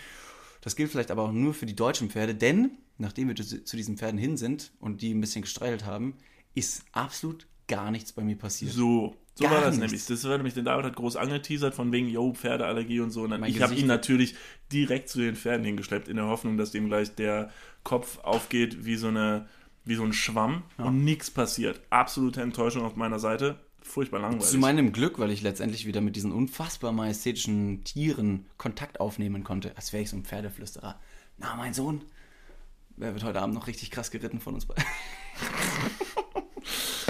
S2: Das gilt vielleicht aber auch nur für die deutschen Pferde, denn nachdem wir zu, diesen Pferden hin sind und die ein bisschen gestreichelt haben, ist absolut gar nichts bei mir passiert.
S1: So, so
S2: Gar
S1: war das
S2: nichts.
S1: nämlich. Das war nämlich, den David hat groß angeteasert von wegen, yo, Pferdeallergie und so. Und dann, ich habe ihn natürlich direkt zu den Pferden hingeschleppt, in der Hoffnung, dass dem gleich der Kopf aufgeht wie so, eine, wie so ein Schwamm und nichts passiert. Absolute Enttäuschung auf meiner Seite. Furchtbar langweilig.
S2: Zu meinem Glück, weil ich letztendlich wieder mit diesen unfassbar majestätischen Tieren Kontakt aufnehmen konnte, als wäre ich so ein Pferdeflüsterer. Na, mein Sohn, wer wird heute Abend noch richtig krass geritten von uns beiden?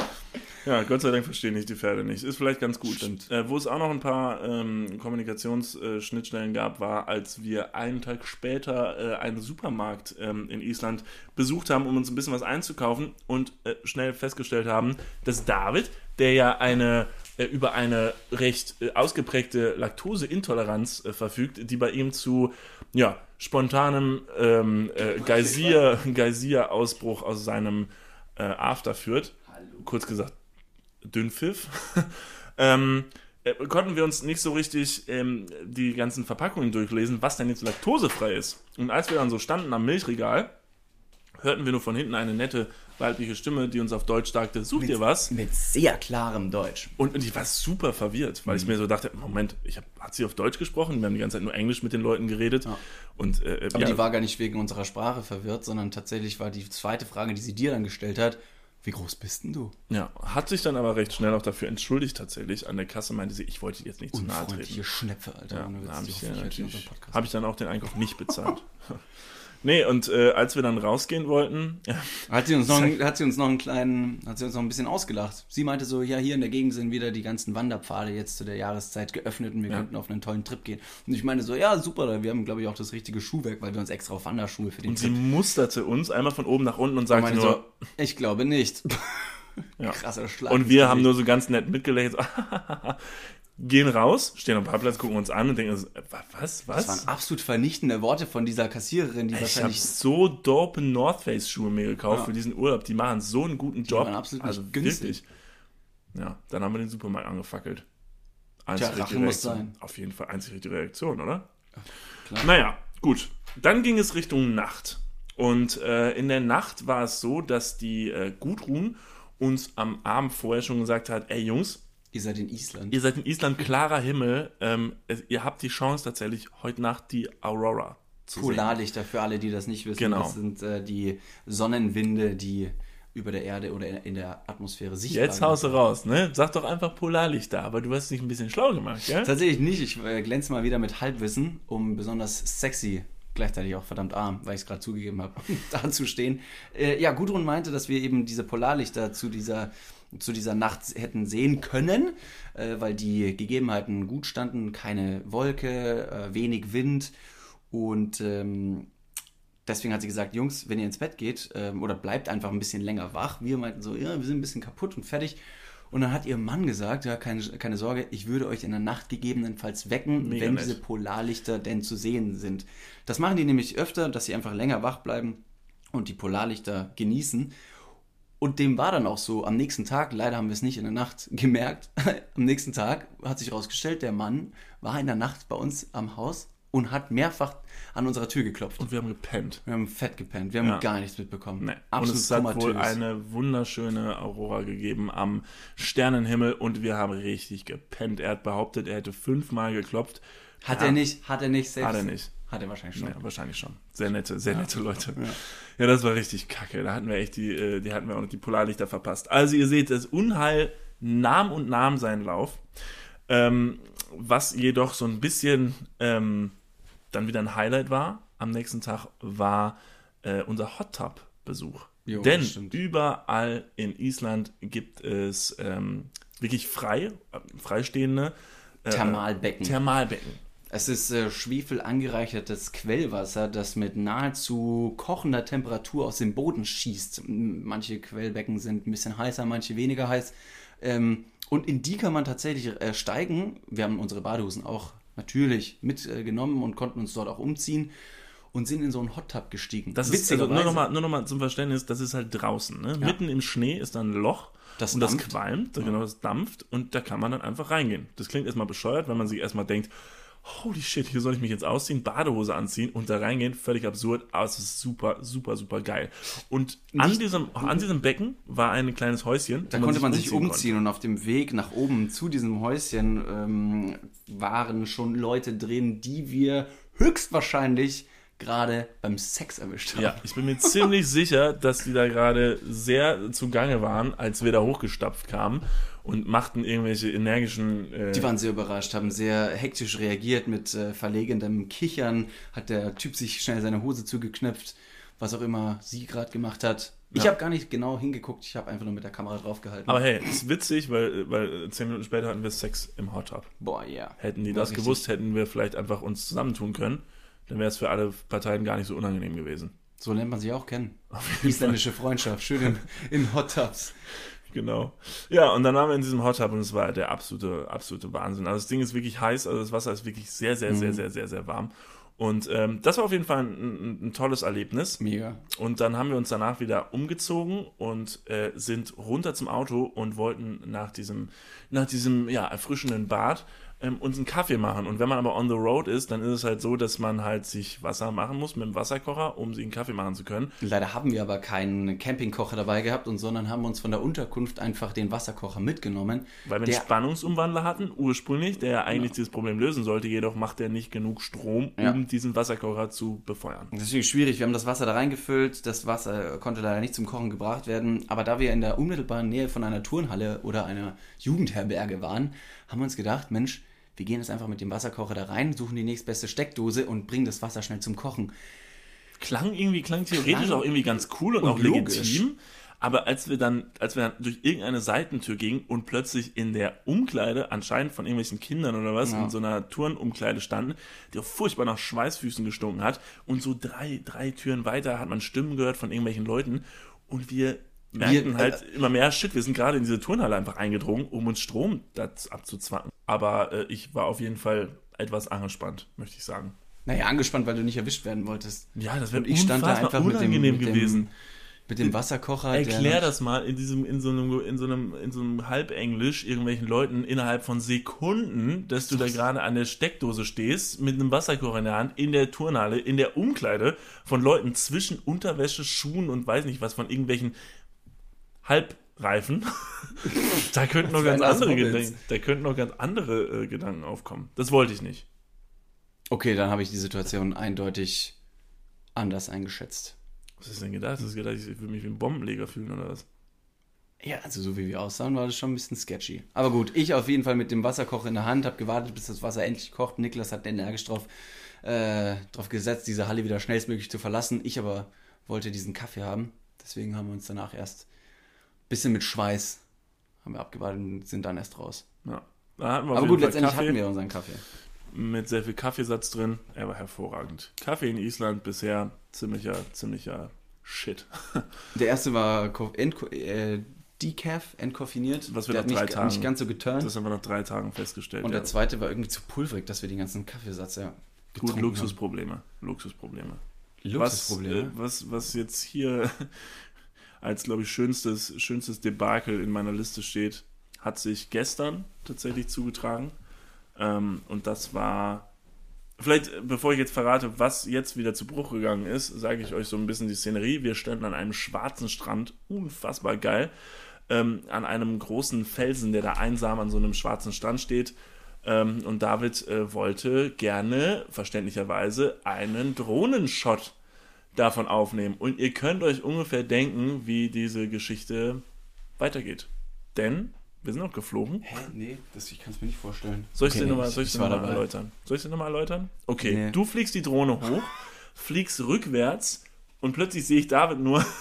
S1: Ja, Gott sei Dank verstehen ich die Pferde nicht. Ist vielleicht ganz gut.
S2: Stimmt.
S1: Äh, wo es auch noch ein paar ähm, Kommunikationsschnittstellen gab, war, als wir einen Tag später äh, einen Supermarkt ähm, in Island besucht haben, um uns ein bisschen was einzukaufen und äh, schnell festgestellt haben, dass David, der ja eine äh, über eine recht äh, ausgeprägte Laktoseintoleranz verfügt, die bei ihm zu ja, spontanem ähm, äh, Geysir, Geysir-Ausbruch aus seinem After führt. Kurz gesagt, Dünnpfiff, ähm, äh, konnten wir uns nicht so richtig ähm, die ganzen Verpackungen durchlesen, was denn jetzt laktosefrei ist. Und als wir dann so standen am Milchregal, hörten wir nur von hinten eine nette weibliche Stimme, die uns auf Deutsch sagte, such dir was.
S2: Mit sehr klarem Deutsch.
S1: Und, und ich war super verwirrt, weil ich
S2: Mhm.
S1: mir so dachte, Moment, ich hab, hat sie auf Deutsch gesprochen? Wir haben die ganze Zeit nur Englisch mit den Leuten geredet. Und, äh,
S2: Aber
S1: ja,
S2: die war gar nicht wegen unserer Sprache verwirrt, sondern tatsächlich war die zweite Frage, die sie dir dann gestellt hat, wie groß bist denn du?
S1: ja, hat sich dann aber recht schnell auch dafür entschuldigt tatsächlich. An der Kasse meinte sie, ich wollte jetzt nicht zu nahe treten.
S2: Schnepfe, Alter.
S1: Ja, habe ich, ja hab ich dann auch den Einkauf nicht bezahlt. nee, und äh, als wir dann rausgehen wollten,
S2: Hat sie uns noch, einen- hat sie uns noch einen kleinen, hat sie uns noch ein bisschen ausgelacht. Sie meinte so, ja, hier in der Gegend sind wieder die ganzen Wanderpfade jetzt zu der Jahreszeit geöffnet und wir
S1: Ja.
S2: könnten auf einen tollen Trip gehen. Und ich meine so, ja, super, wir haben, glaube ich, auch das richtige Schuhwerk, weil wir uns extra auf Wanderschuhe für den
S1: und sie
S2: Trip
S1: musterte uns einmal von oben nach unten und sagte nur,
S2: so, ich glaube nicht.
S1: Ja.
S2: Krasser Schlag.
S1: und wir haben nur so ganz nett mitgelächelt. Gehen raus, stehen am Parkplatz, gucken uns an und denken, uns, was, was?
S2: Das waren absolut vernichtende Worte von dieser Kassiererin, die
S1: ich habe
S2: wahrscheinlich
S1: so dope North Face Schuhe mir gekauft
S2: Ja.
S1: für diesen Urlaub. Die machen so einen guten Job.
S2: waren absolut
S1: also
S2: günstig.
S1: wirklich. Ja, dann haben wir den Supermarkt angefackelt.
S2: Tja,
S1: Einzig
S2: Rache muss sein.
S1: Auf jeden Fall einzig richtige Reaktion, oder?
S2: klar.
S1: Naja, gut. Dann ging es Richtung Nacht. Und äh, in der Nacht war es so, dass die äh, Gudrun uns am Abend vorher schon gesagt hat, ey Jungs,
S2: Ihr seid in Island.
S1: ihr seid in Island, klarer Himmel, ähm, ihr habt die Chance tatsächlich heute Nacht die Aurora zu sehen.
S2: Polarlichter für alle, die das nicht wissen.
S1: Genau.
S2: Das sind äh, die Sonnenwinde, die über der Erde oder in, der Atmosphäre sichtbar
S1: Jetzt haust du raus, ne? Sag doch einfach Polarlichter, aber du hast dich ein bisschen schlau gemacht, gell?
S2: Tatsächlich nicht. Ich äh, glänze mal wieder mit Halbwissen, um besonders sexy, gleichzeitig auch verdammt arm, weil ich es gerade zugegeben habe, da zu stehen. Äh, ja, Gudrun meinte, dass wir eben diese Polarlichter zu dieser, zu dieser Nacht hätten sehen können, äh, weil die Gegebenheiten gut standen. Keine Wolke, äh, wenig Wind und ähm, deswegen hat sie gesagt, Jungs, wenn ihr ins Bett geht ähm, oder bleibt einfach ein bisschen länger wach. Wir meinten so, ja, wir sind ein bisschen kaputt und fertig. Und dann hat ihr Mann gesagt, ja, keine, keine Sorge, ich würde euch in der Nacht gegebenenfalls wecken,
S1: Mega
S2: wenn
S1: nett.
S2: diese Polarlichter denn zu sehen sind. Das machen die nämlich öfter, dass sie einfach länger wach bleiben und die Polarlichter genießen. Und dem war dann auch so am nächsten Tag, leider haben wir es nicht in der Nacht gemerkt, am nächsten Tag hat sich herausgestellt, der Mann war in der Nacht bei uns am Haus und hat mehrfach an unserer Tür geklopft.
S1: Und wir haben gepennt.
S2: Wir haben fett gepennt, wir haben
S1: Ja.
S2: gar nichts mitbekommen.
S1: Nee. Und
S2: Absolut
S1: es hat wohl eine wunderschöne Aurora gegeben am Sternenhimmel und wir haben richtig gepennt. Er hat behauptet, er hätte fünfmal geklopft.
S2: Hat
S1: Ja.
S2: er nicht, hat er nicht selbst.
S1: Hat er nicht.
S2: Hat er wahrscheinlich schon.
S1: Ja, wahrscheinlich schon. Sehr nette, sehr nette Leute. Ja. das war richtig kacke. Da hatten wir echt die, äh, die hatten wir auch noch die Polarlichter verpasst. Also ihr seht, das Unheil nahm und nahm seinen Lauf. Ähm, was jedoch so ein bisschen ähm, dann wieder ein Highlight war am nächsten Tag, war äh, unser Hot Tub Besuch.
S2: Jo,
S1: Denn überall in Island gibt es ähm, wirklich frei, äh, freistehende äh,
S2: Thermalbecken.
S1: Thermalbecken.
S2: Es ist äh, Schwefel angereichertes Quellwasser, das mit nahezu kochender Temperatur aus dem Boden schießt. Manche Quellbecken sind ein bisschen heißer, manche weniger heiß. Ähm, und in die kann man tatsächlich äh, steigen. Wir haben unsere Badehosen auch natürlich mitgenommen äh, und konnten uns dort auch umziehen und sind in so einen Hot Tub gestiegen.
S1: Das ist also nur nochmal nur noch mal zum Verständnis, das ist halt draußen. Ne? Mitten im Schnee ist dann ein Loch
S2: Das
S1: und das
S2: dampft.
S1: qualmt, genau, das dampft und da kann man dann einfach reingehen. Das klingt erstmal bescheuert, wenn man sich erstmal denkt, holy shit, hier soll ich mich jetzt ausziehen, Badehose anziehen und da reingehen, völlig absurd, aber es ist super, super, super geil. Und an
S2: Nicht-
S1: diesem, an diesem Becken war ein kleines Häuschen.
S2: Da
S1: wo
S2: konnte man sich
S1: konnte.
S2: umziehen und auf dem Weg nach oben zu diesem Häuschen ähm, waren schon Leute drin, die wir höchstwahrscheinlich gerade beim Sex erwischt haben.
S1: Ja, ich bin mir ziemlich sicher, dass die da gerade sehr zugange waren, als wir da hochgestapft kamen und machten irgendwelche energischen. Äh,
S2: Die waren sehr überrascht, haben sehr hektisch reagiert mit äh, verlegendem Kichern. Hat der Typ sich schnell seine Hose zugeknöpft, was auch immer sie gerade gemacht hat. Ich
S1: Ja.
S2: habe gar nicht genau hingeguckt, ich habe einfach nur mit der Kamera draufgehalten.
S1: Aber hey, ist witzig, weil, weil zehn Minuten später hatten wir Sex im Hot Tub.
S2: Boah, ja.
S1: Hätten die
S2: War
S1: das
S2: richtig.
S1: gewusst, hätten wir vielleicht einfach uns zusammentun können. Dann wäre es für alle Parteien gar nicht so unangenehm gewesen.
S2: So lernt man sich auch kennen. Isländische Freundschaft, schön in, in Hot Tubs.
S1: Genau. Ja, und dann waren wir in diesem Hot Tub und es war der absolute, absolute Wahnsinn. Also das Ding ist wirklich heiß, also das Wasser ist wirklich sehr, sehr,
S2: Mhm.
S1: sehr, sehr, sehr, sehr warm. Und ähm, das war auf jeden Fall ein, ein, ein tolles Erlebnis.
S2: Mega.
S1: Und dann haben wir uns danach wieder umgezogen und äh, sind runter zum Auto und wollten nach diesem, nach diesem ja, erfrischenden Bad ähm, uns einen Kaffee machen. Und wenn man aber on the road ist, dann ist es halt so, dass man halt sich Wasser machen muss mit dem Wasserkocher, um sich einen Kaffee machen zu können.
S2: Leider haben wir aber keinen Campingkocher dabei gehabt und sondern haben uns von der Unterkunft einfach den Wasserkocher mitgenommen.
S1: Weil wir einen Spannungsumwandler hatten, ursprünglich, der ja eigentlich dieses Problem lösen sollte, jedoch macht er nicht genug Strom, um
S2: Ja.
S1: diesen Wasserkocher zu befeuern.
S2: Das ist natürlich schwierig. Wir haben das Wasser da reingefüllt. Das Wasser konnte leider nicht zum Kochen gebracht werden. Aber da wir in der unmittelbaren Nähe von einer Turnhalle oder einer Jugendherberge waren, haben wir uns gedacht, Mensch, wir gehen jetzt einfach mit dem Wasserkocher da rein, suchen die nächstbeste Steckdose und bringen das Wasser schnell zum Kochen.
S1: klang irgendwie, klang theoretisch
S2: Klang
S1: auch irgendwie ganz cool und,
S2: und
S1: auch
S2: logisch.
S1: legitim. Aber als wir dann, als wir dann durch irgendeine Seitentür gingen und plötzlich in der Umkleide, anscheinend von irgendwelchen Kindern oder was,
S2: Ja.
S1: in so einer Turnumkleide standen, die auch furchtbar nach Schweißfüßen gestunken hat. Und so drei, drei Türen weiter hat man Stimmen gehört von irgendwelchen Leuten. Und wir merkten
S2: Wir-
S1: halt immer mehr, shit, wir sind gerade in diese Turnhalle einfach eingedrungen, um uns Strom abzuzwacken. Aber äh, ich war auf jeden Fall etwas angespannt, möchte ich sagen.
S2: Naja, angespannt, weil du nicht erwischt werden wolltest.
S1: Ja, das wäre
S2: ich stand da einfach mit dem,
S1: unangenehm
S2: mit dem,
S1: gewesen.
S2: Mit dem Wasserkocher. der
S1: Erklär das mal in diesem, in so einem, in so einem, in so einem Halbenglisch irgendwelchen Leuten innerhalb von Sekunden, dass du da gerade an der Steckdose stehst, mit einem Wasserkocher in der Hand, in der Turnhalle, in der Umkleide von Leuten zwischen Unterwäsche, Schuhen und weiß nicht was, von irgendwelchen Halbreifen. da könnten noch ganz andere. Gedanken, da könnten noch ganz andere äh, Gedanken aufkommen. Das wollte ich nicht.
S2: Okay, dann habe ich die Situation eindeutig anders eingeschätzt.
S1: Was ist denn gedacht? Hast du gedacht, ich würde mich wie ein Bombenleger fühlen oder was?
S2: Ja, also so wie wir aussahen, war das schon ein bisschen sketchy. Aber gut, ich auf jeden Fall mit dem Wasserkocher in der Hand, habe gewartet, bis das Wasser endlich kocht. Niklas hat energisch drauf, äh, drauf gesetzt, diese Halle wieder schnellstmöglich zu verlassen. Ich aber wollte diesen Kaffee haben. Deswegen haben wir uns danach erst bisschen mit Schweiß haben wir abgewartet und sind dann erst raus.
S1: Ja.
S2: Aber gut, letztendlich
S1: Kaffee.
S2: hatten wir unseren Kaffee.
S1: mit sehr viel Kaffeesatz drin. Er war hervorragend. Kaffee in Island bisher ziemlicher, ziemlicher Shit.
S2: Der erste war äh, Decaf, entkoffiniert.
S1: Was wir
S2: der
S1: nach drei
S2: nicht,
S1: Tagen-
S2: nicht ganz so geturnt.
S1: Das haben wir nach drei Tagen festgestellt.
S2: und
S1: ja.
S2: der zweite war irgendwie zu pulverig, dass wir den ganzen Kaffeesatz ja
S1: Gut,
S2: getrunken
S1: Luxusprobleme. Luxusprobleme.
S2: haben.
S1: Was,
S2: Luxusprobleme.
S1: äh, was, was jetzt hier als, glaube ich, schönstes, schönstes Debakel in meiner Liste steht, hat sich gestern tatsächlich zugetragen. Ähm, und das war. Vielleicht, äh, bevor ich jetzt verrate, was jetzt wieder zu Bruch gegangen ist, sage ich euch so ein bisschen die Szenerie. Wir standen an einem schwarzen Strand, unfassbar geil, ähm, an einem großen Felsen, der da einsam an so einem schwarzen Strand steht. Ähm, und David äh, wollte gerne, verständlicherweise, einen Drohnenshot davon aufnehmen. Und ihr könnt euch ungefähr denken, wie diese Geschichte weitergeht. Denn wir sind auch geflogen.
S2: Hä? Nee, das, ich kann es mir nicht vorstellen.
S1: Soll ich es
S2: Okay,
S1: dir
S2: nee,
S1: nochmal
S2: war
S1: noch mal erläutern? Soll ich es dir nochmal erläutern? Okay,
S2: Nee.
S1: du fliegst die Drohne hoch, fliegst rückwärts und plötzlich sehe ich David nur.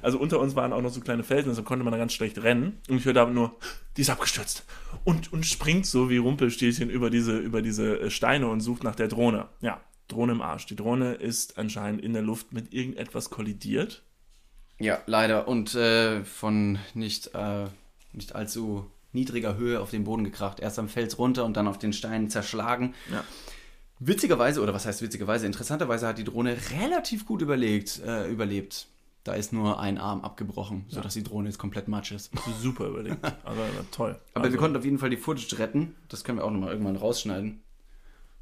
S1: Also unter uns waren auch noch so kleine Felsen, also konnte man da ganz schlecht rennen. Und ich höre David nur, die ist abgestürzt. Und, und springt so wie Rumpelstilzchen über diese, über diese äh, Steine und sucht nach der Drohne. Ja, Drohne im Arsch. Die Drohne ist anscheinend in der Luft mit irgendetwas kollidiert.
S2: Ja, leider. Und äh, von nicht, äh, nicht allzu niedriger Höhe auf den Boden gekracht. Erst am Fels runter und dann auf den Steinen zerschlagen.
S1: Ja.
S2: Witzigerweise, oder was heißt witzigerweise, interessanterweise hat die Drohne relativ gut überlegt, äh, überlebt. Da ist nur ein Arm abgebrochen, sodass die Drohne jetzt komplett matsch ist.
S1: Super überlegt. Also toll.
S2: Aber
S1: also,
S2: wir konnten auf jeden Fall die Footage retten. Das können wir auch nochmal irgendwann rausschneiden.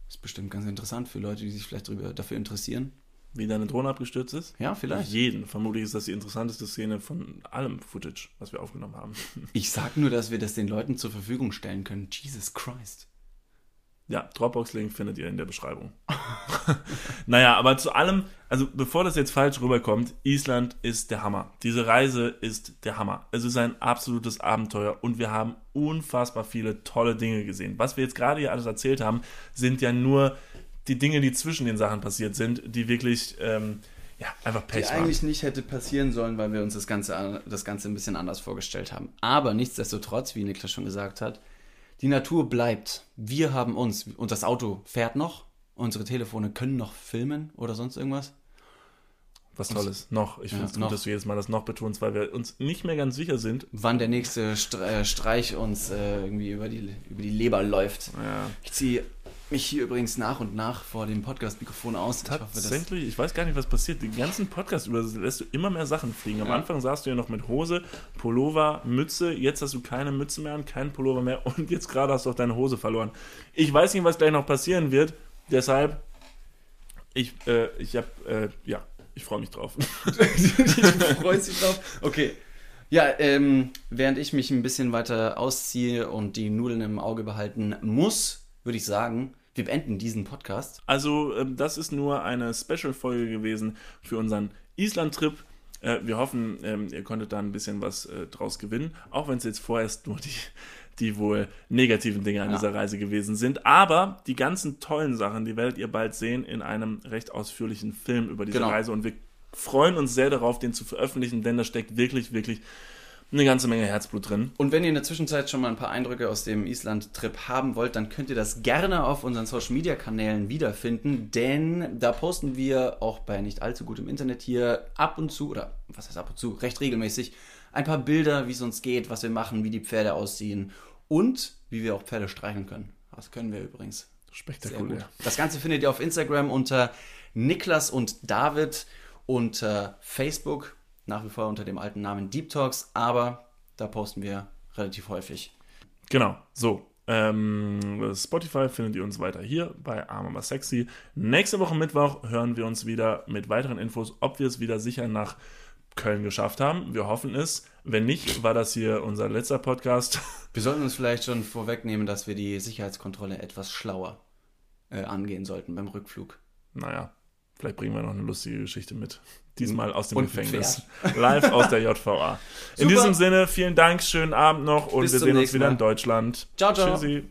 S2: Ist bestimmt ganz interessant für Leute, die sich vielleicht drüber, dafür interessieren.
S1: Wie deine Drohne abgestürzt ist?
S2: Ja, vielleicht.
S1: Jeden. Vermutlich ist das die interessanteste Szene von allem Footage, was wir aufgenommen haben.
S2: Ich sag nur, dass wir das den Leuten zur Verfügung stellen können. Jesus Christ.
S1: Ja, Dropbox-Link findet ihr in der Beschreibung. naja, aber zu allem, also bevor das jetzt falsch rüberkommt, Island ist der Hammer. Diese Reise ist der Hammer. Es ist ein absolutes Abenteuer und wir haben unfassbar viele tolle Dinge gesehen. Was wir jetzt gerade hier alles erzählt haben, sind ja nur die Dinge, die zwischen den Sachen passiert sind, die wirklich, ähm, ja, einfach
S2: Die
S1: Pech waren.
S2: eigentlich nicht hätte passieren sollen, weil wir uns das Ganze, das Ganze ein bisschen anders vorgestellt haben. Aber nichtsdestotrotz, wie Niklas schon gesagt hat, die Natur bleibt. Wir haben uns, und das Auto fährt noch, unsere Telefone können noch filmen oder sonst irgendwas.
S1: Was Tolles. Noch. Ich
S2: Ja,
S1: finde es
S2: noch.
S1: gut, dass du jedes Mal das noch betonst, weil wir uns nicht mehr ganz sicher sind.
S2: Wann der nächste äh, Streich uns äh, irgendwie über die, über die Leber läuft.
S1: Ja.
S2: Ich ziehe mich hier übrigens nach und nach vor dem Podcast-Mikrofon aus. Ich hoffe,
S1: Tatsächlich, ich weiß gar nicht, was passiert. Den ganzen Podcast über lässt du immer mehr Sachen fliegen. Am
S2: Ja.
S1: Anfang saßt du ja noch mit Hose, Pullover, Mütze. Jetzt hast du keine Mütze mehr und keinen Pullover mehr. Und jetzt gerade hast du auch deine Hose verloren. Ich weiß nicht, was gleich noch passieren wird. Deshalb, ich, äh, ich hab, äh, ja, ich freue mich drauf.
S2: du freust dich drauf? Okay. Ja, ähm, während ich mich ein bisschen weiter ausziehe und die Nudeln im Auge behalten muss, würde ich sagen, wir beenden diesen Podcast.
S1: Also, ähm, das ist nur eine Special-Folge gewesen für unseren Island-Trip. Äh, wir hoffen, ähm, ihr konntet da ein bisschen was äh, draus gewinnen, auch wenn es jetzt vorerst nur die, die wohl negativen Dinge an
S2: Ja.
S1: dieser Reise gewesen sind. Aber die ganzen tollen Sachen, die werdet ihr bald sehen in einem recht ausführlichen Film über diese
S2: Genau.
S1: Reise. Und wir freuen uns sehr darauf, den zu veröffentlichen, denn da steckt wirklich, wirklich eine ganze Menge Herzblut drin.
S2: Und wenn ihr in der Zwischenzeit schon mal ein paar Eindrücke aus dem Island-Trip haben wollt, dann könnt ihr das gerne auf unseren Social-Media-Kanälen wiederfinden, denn da posten wir auch bei nicht allzu gutem Internet hier ab und zu, oder was heißt ab und zu, recht regelmäßig, ein paar Bilder, wie es uns geht, was wir machen, wie die Pferde aussehen und wie wir auch Pferde streicheln können. Das können wir übrigens.
S1: Spektakulär.
S2: Das Ganze findet ihr auf Instagram unter Niklas und David, unter Facebook nach wie vor unter dem alten Namen Deep Talks, aber da posten wir relativ häufig.
S1: Genau, so. Ähm, Spotify findet ihr uns weiter hier bei Arm aber sexy. Nächste Woche Mittwoch hören wir uns wieder mit weiteren Infos, ob wir es wieder sicher nach Köln geschafft haben. Wir hoffen es. Wenn nicht, war das hier unser letzter Podcast.
S2: Wir sollten uns vielleicht schon vorwegnehmen, dass wir die Sicherheitskontrolle etwas schlauer äh, angehen sollten beim Rückflug.
S1: Naja, vielleicht bringen wir noch eine lustige Geschichte mit. Diesmal aus dem
S2: Und
S1: Gefängnis. Live aus der JVA. In
S2: Super.
S1: diesem Sinne, vielen Dank, schönen Abend noch und
S2: Bis
S1: wir sehen uns wieder
S2: Mal.
S1: in Deutschland.
S2: Ciao, ciao.
S1: Tschüssi.